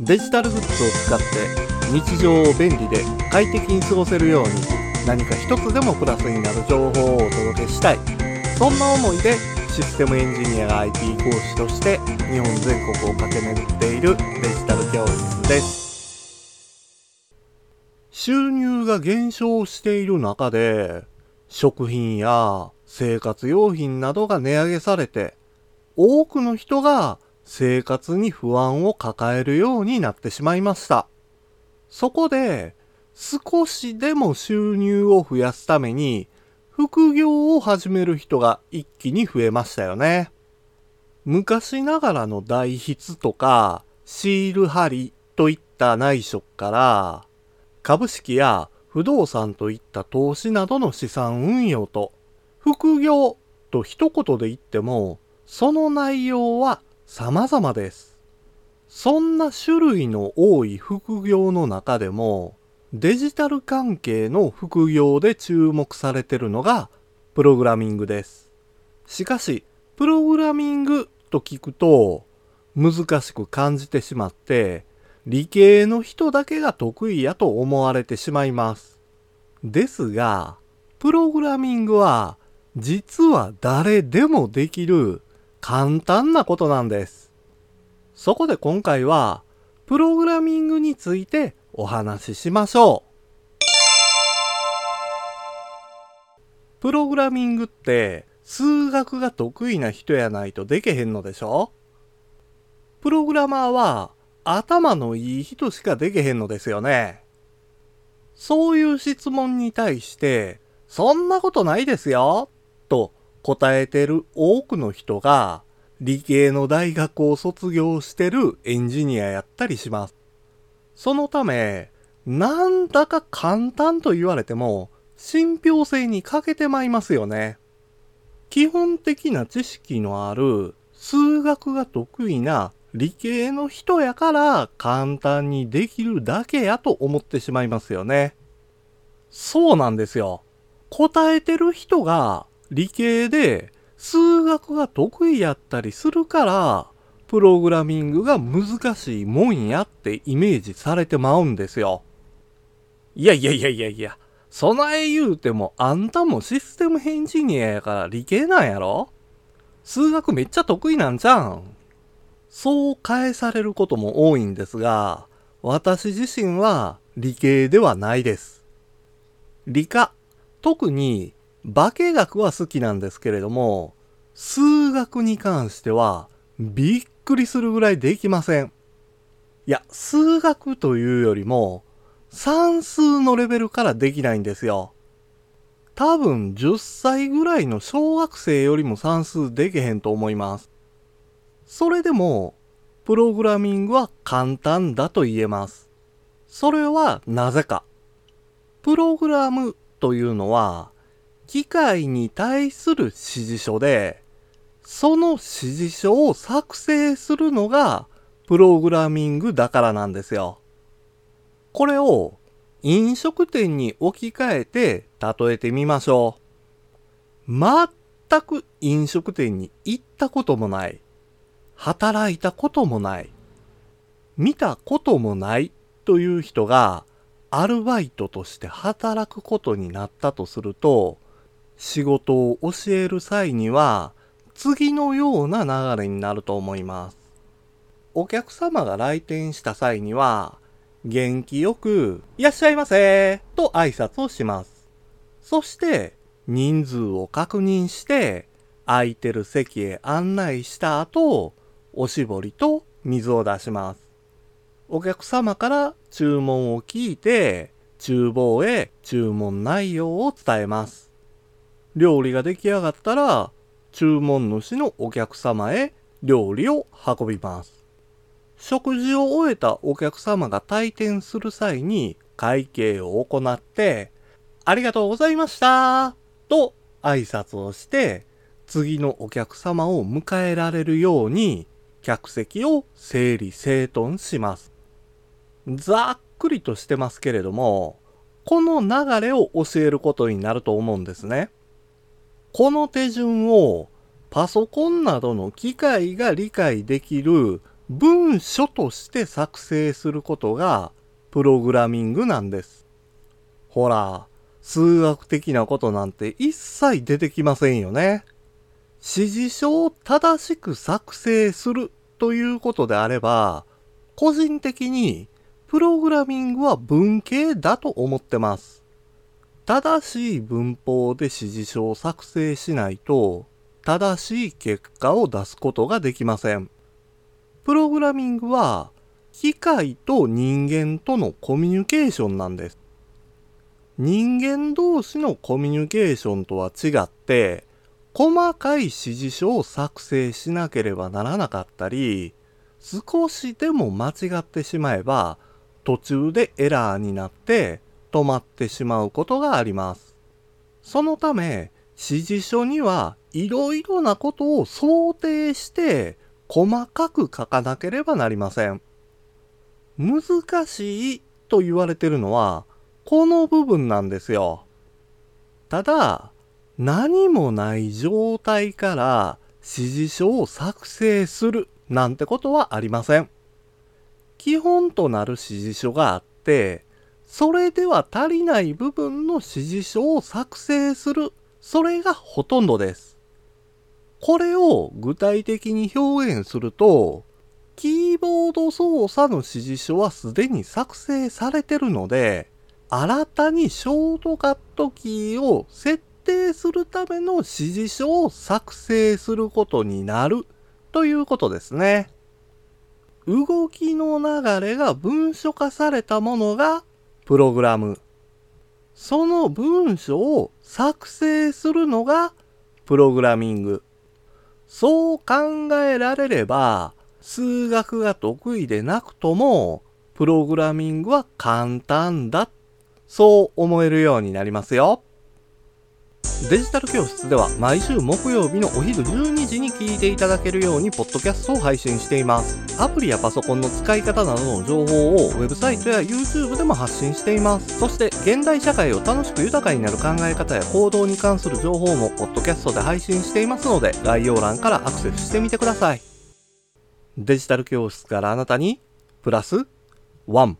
デジタルグッズを使って日常を便利で快適に過ごせるように何か一つでもプラスになる情報をお届けしたい。そんな思いでシステムエンジニアが IT 講師として日本全国を駆け巡っているデジタル教室です。収入が減少している中で食品や生活用品などが値上げされて多くの人が生活に不安を抱えるようになってしまいました。そこで少しでも収入を増やすために副業を始める人が一気に増えましたよね。昔ながらの代筆とかシール貼りといった内職から株式や不動産といった投資などの資産運用と副業と一言で言ってもその内容は様々です。そんな種類の多い副業の中でも、デジタル関係の副業で注目されているのが、プログラミングです。しかし、プログラミングと聞くと、難しく感じてしまって、理系の人だけが得意やと思われてしまいます。ですが、プログラミングは、実は誰でもできる簡単なことなんです。そこで今回は、プログラミングについてお話ししましょう。プログラミングって数学が得意な人やないとでけへんのでしょ？プログラマーは頭のいい人しかでけへんのですよね。そういう質問に対して、そんなことないですよ、と答えてる多くの人が理系の大学を卒業してるエンジニアやったりします。そのため、なんだか簡単と言われても信憑性に欠けてまいますよね。基本的な知識のある数学が得意な理系の人やから簡単にできるだけやと思ってしまいますよね。そうなんですよ。答えてる人が理系で数学が得意やったりするから、プログラミングが難しいもんやってイメージされてまうんですよ。いやいやいやいやいや、備え言うてもあんたもシステムエンジニアやから理系なんやろ？数学めっちゃ得意なんじゃん。そう返されることも多いんですが、私自身は理系ではないです。理科、特に化学は好きなんですけれども、数学に関してはびっくりするぐらいできません。いや、数学というよりも算数のレベルからできないんですよ。多分10歳ぐらいの小学生よりも算数できへんと思います。それでも、プログラミングは簡単だと言えます。それはなぜか。プログラムというのは、機械に対する指示書で、その指示書を作成するのがプログラミングだからなんですよ。これを飲食店に置き換えて例えてみましょう。全く飲食店に行ったこともない。働いたこともない。見たこともないという人がアルバイトとして働くことになったとすると、仕事を教える際には次のような流れになると思います。お客様が来店した際には元気よくいらっしゃいませと挨拶をします。そして人数を確認して空いてる席へ案内した後、おしぼりと水を出します。お客様から注文を聞いて、厨房へ注文内容を伝えます。料理が出来上がったら、注文主のお客様へ料理を運びます。食事を終えたお客様が退店する際に会計を行って、ありがとうございましたと挨拶をして、次のお客様を迎えられるように客席を整理整頓します。ざっくりとしてますけれども、この流れを教えることになると思うんですね。この手順をパソコンなどの機械が理解できる文書として作成することがプログラミングなんです。ほら、数学的なことなんて一切出てきませんよね。指示書を正しく作成するということであれば、個人的にプログラミングは文系だと思ってます。正しい文法で指示書を作成しないと、正しい結果を出すことができません。プログラミングは、機械と人間とのコミュニケーションなんです。人間同士のコミュニケーションとは違って、細かい指示書を作成しなければならなかったり、少しでも間違ってしまえば、途中でエラーになって止まってしまうことがあります。そのため、指示書にはいろいろなことを想定して細かく書かなければなりません。難しいと言われてるのはこの部分なんですよ。ただ、何もない状態から指示書を作成するなんてことはありません。基本となる指示書があって、それでは足りない部分の指示書を作成する。それがほとんどです。これを具体的に表現すると、キーボード操作の指示書はすでに作成されてるので、新たにショートカットキーを設定するための指示書を作成することになるということですね。動きの流れが文書化されたものがプログラム。その文書を作成するのがプログラミング。そう考えられれば、数学が得意でなくとも、プログラミングは簡単だそう思えるようになりますよ。デジタル教室では毎週木曜日のお昼12時に聞いていただけるようにポッドキャストを配信しています。アプリやパソコンの使い方などの情報をウェブサイトや YouTube でも発信しています。そして現代社会を楽しく豊かになる考え方や行動に関する情報もポッドキャストで配信していますので概要欄からアクセスしてみてください。デジタル教室からあなたにプラス1